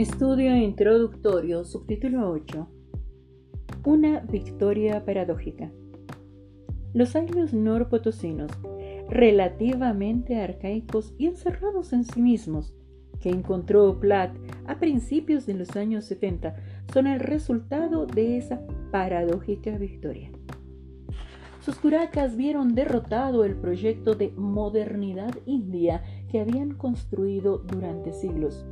Estudio introductorio, subtítulo 8. Una victoria paradójica. Los ayllus norpotosinos, relativamente arcaicos y encerrados en sí mismos, que encontró Platt a principios de los años 70, son el resultado de esa paradójica victoria. Sus curacas vieron derrotado el proyecto de modernidad india que habían construido durante siglos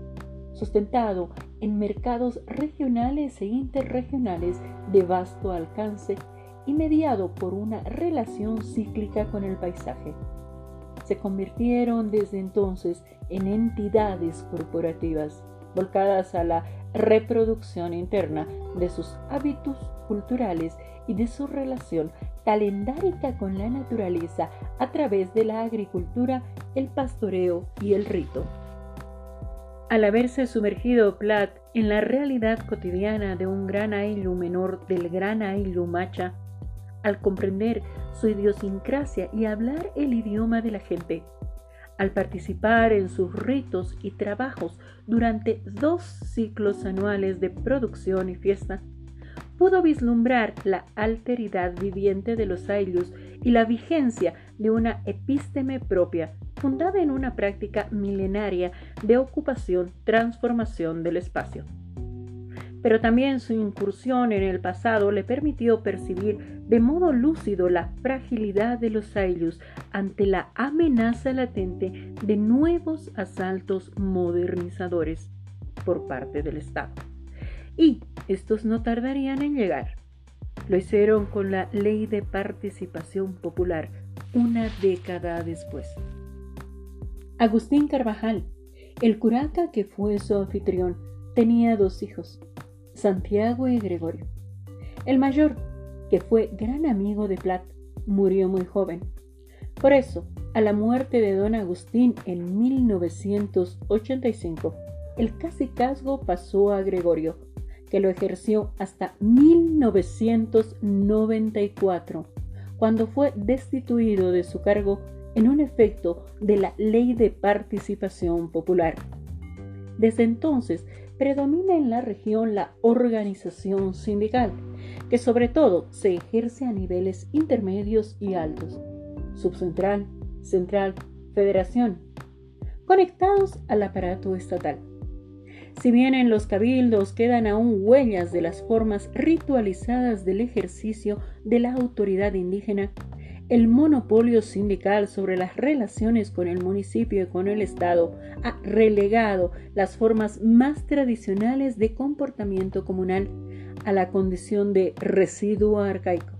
sustentado en mercados regionales e interregionales de vasto alcance y mediado por una relación cíclica con el paisaje. Se convirtieron desde entonces en entidades corporativas volcadas a la reproducción interna de sus hábitos culturales y de su relación calendárica con la naturaleza a través de la agricultura, el pastoreo y el rito. Al haberse sumergido Platt en la realidad cotidiana de un gran ayllu menor del gran ayllu macha, al comprender su idiosincrasia y hablar el idioma de la gente, al participar en sus ritos y trabajos durante dos ciclos anuales de producción y fiesta, pudo vislumbrar la alteridad viviente de los ayllus y la vigencia de una epísteme propia fundada en una práctica milenaria de ocupación-transformación del espacio. Pero también su incursión en el pasado le permitió percibir de modo lúcido la fragilidad de los ayllus ante la amenaza latente de nuevos asaltos modernizadores por parte del Estado. Y estos no tardarían en llegar. Lo hicieron con la Ley de Participación Popular una década después. Agustín Carvajal, el curaca que fue su anfitrión, tenía dos hijos, Santiago y Gregorio. El mayor, que fue gran amigo de Plat, murió muy joven. Por eso, a la muerte de don Agustín en 1985, el casicazgo pasó a Gregorio, que lo ejerció hasta 1994, cuando fue destituido de su cargo en un efecto de la ley de participación popular. Desde entonces predomina en la región la organización sindical, que sobre todo se ejerce a niveles intermedios y altos, subcentral, central, federación, conectados al aparato estatal. Si bien en los cabildos quedan aún huellas de las formas ritualizadas del ejercicio de la autoridad indígena, el monopolio sindical sobre las relaciones con el municipio y con el Estado ha relegado las formas más tradicionales de comportamiento comunal a la condición de residuo arcaico,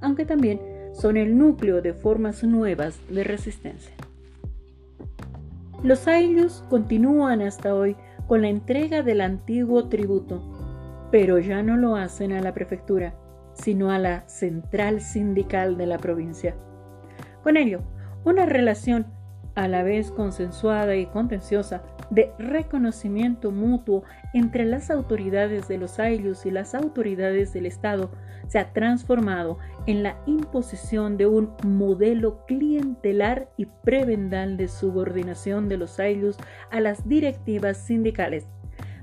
aunque también son el núcleo de formas nuevas de resistencia. Los ayllus continúan hasta hoy con la entrega del antiguo tributo, pero ya no lo hacen a la prefectura, sino a la central sindical de la provincia. Con ello, una relación a la vez consensuada y contenciosa de reconocimiento mutuo entre las autoridades de los ayllus y las autoridades del Estado se ha transformado en la imposición de un modelo clientelar y prebendal de subordinación de los ayllus a las directivas sindicales,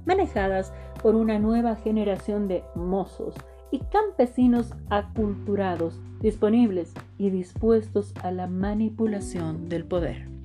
manejadas por una nueva generación de mozos y campesinos aculturados, disponibles y dispuestos a la manipulación del poder.